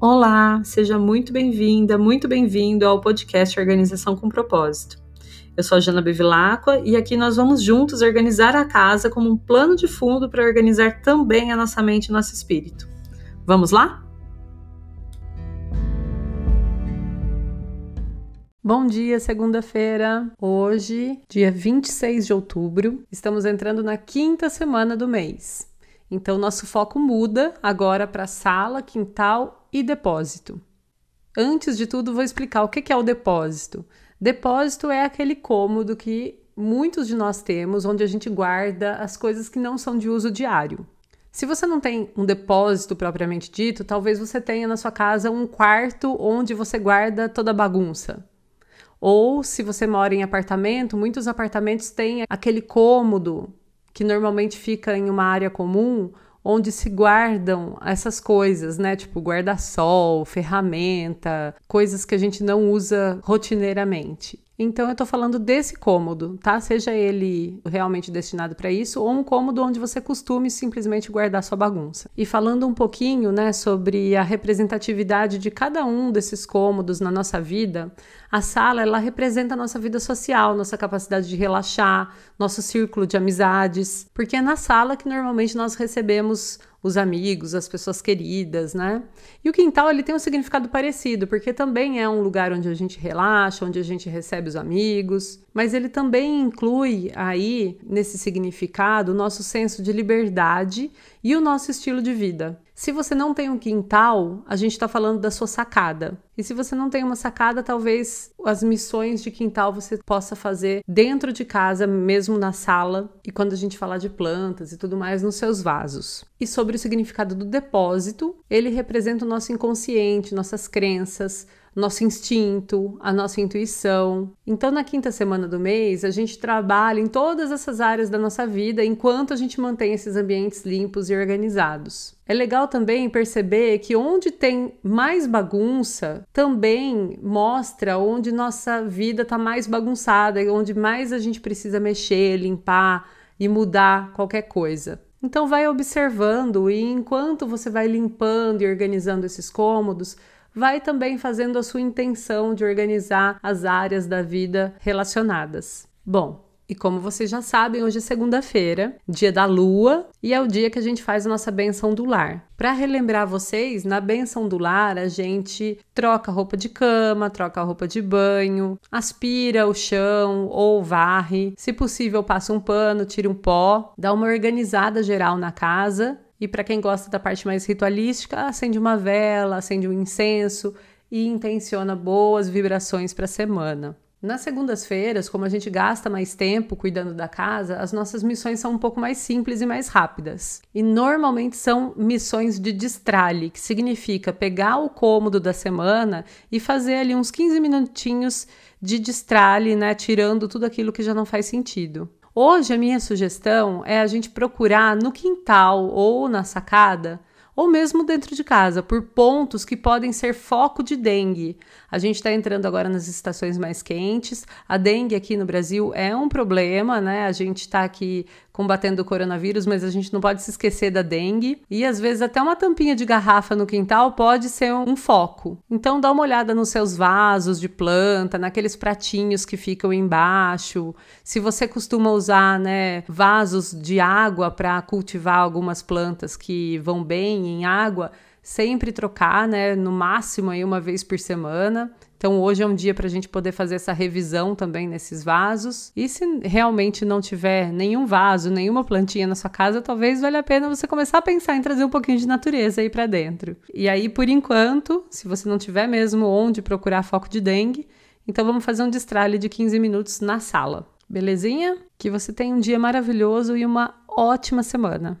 Olá, seja muito bem-vinda, muito bem-vindo ao podcast Organização com Propósito. Eu sou a Jana Bevilacqua e aqui nós vamos juntos organizar a casa como um plano de fundo para organizar também a nossa mente e nosso espírito. Vamos lá? Bom dia, segunda-feira. Hoje, dia 26 de outubro, estamos entrando na quinta semana do mês. Então, nosso foco muda agora para sala, quintal e depósito. Antes de tudo, vou explicar o que é o depósito. Depósito é aquele cômodo que muitos de nós temos, onde a gente guarda as coisas que não são de uso diário. Se você não tem um depósito propriamente dito, talvez você tenha na sua casa um quarto onde você guarda toda a bagunça. Ou se você mora em apartamento, muitos apartamentos têm aquele cômodo que normalmente fica em uma área comum, onde se guardam essas coisas, né? Tipo guarda-sol, ferramenta, coisas que a gente não usa rotineiramente. Então eu tô falando desse cômodo, tá? Seja ele realmente destinado para isso ou um cômodo onde você costume simplesmente guardar sua bagunça. E falando um pouquinho, né, sobre a representatividade de cada um desses cômodos na nossa vida, a sala ela representa a nossa vida social, nossa capacidade de relaxar, nosso círculo de amizades, porque é na sala que normalmente nós recebemos os amigos, as pessoas queridas, né? E o quintal ele tem um significado parecido, porque também é um lugar onde a gente relaxa, onde a gente recebe os amigos, mas ele também inclui aí nesse significado o nosso senso de liberdade e o nosso estilo de vida. Se você não tem um quintal, a gente está falando da sua sacada. E se você não tem uma sacada, talvez as missões de quintal você possa fazer dentro de casa, mesmo na sala, e quando a gente falar de plantas e tudo mais, nos seus vasos. E sobre o significado do depósito, ele representa o nosso inconsciente, nossas crenças, nosso instinto, a nossa intuição. Então, na quinta semana do mês, a gente trabalha em todas essas áreas da nossa vida enquanto a gente mantém esses ambientes limpos e organizados. É legal também perceber que onde tem mais bagunça também mostra onde nossa vida está mais bagunçada, onde mais a gente precisa mexer, limpar e mudar qualquer coisa. Então vai observando e enquanto você vai limpando e organizando esses cômodos, vai também fazendo a sua intenção de organizar as áreas da vida relacionadas. Bom, e como vocês já sabem, hoje é segunda-feira, dia da lua, e é o dia que a gente faz a nossa benção do lar. Para relembrar vocês, na benção do lar a gente troca roupa de cama, troca roupa de banho, aspira o chão ou varre, se possível passa um pano, tira um pó, dá uma organizada geral na casa e para quem gosta da parte mais ritualística, acende uma vela, acende um incenso e intenciona boas vibrações para a semana. Nas segundas-feiras, como a gente gasta mais tempo cuidando da casa, as nossas missões são um pouco mais simples e mais rápidas. E normalmente são missões de destralhe, que significa pegar o cômodo da semana e fazer ali uns 15 minutinhos de destralhe, né, tirando tudo aquilo que já não faz sentido. Hoje a minha sugestão é a gente procurar no quintal ou na sacada ou mesmo dentro de casa, por pontos que podem ser foco de dengue. A gente está entrando agora nas estações mais quentes. A dengue aqui no Brasil é um problema, né? A gente está aqui combatendo o coronavírus, mas a gente não pode se esquecer da dengue. E às vezes até uma tampinha de garrafa no quintal pode ser um foco. Então dá uma olhada nos seus vasos de planta, naqueles pratinhos que ficam embaixo. Se você costuma usar, né, vasos de água para cultivar algumas plantas que vão bem em água, sempre trocar, né, no máximo aí uma vez por semana. Então hoje é um dia para a gente poder fazer essa revisão também nesses vasos. E se realmente não tiver nenhum vaso, nenhuma plantinha na sua casa, talvez valha a pena você começar a pensar em trazer um pouquinho de natureza aí para dentro. E aí, por enquanto, se você não tiver mesmo onde procurar foco de dengue, então vamos fazer um destralhe de 15 minutos na sala. Belezinha? Que você tenha um dia maravilhoso e uma ótima semana.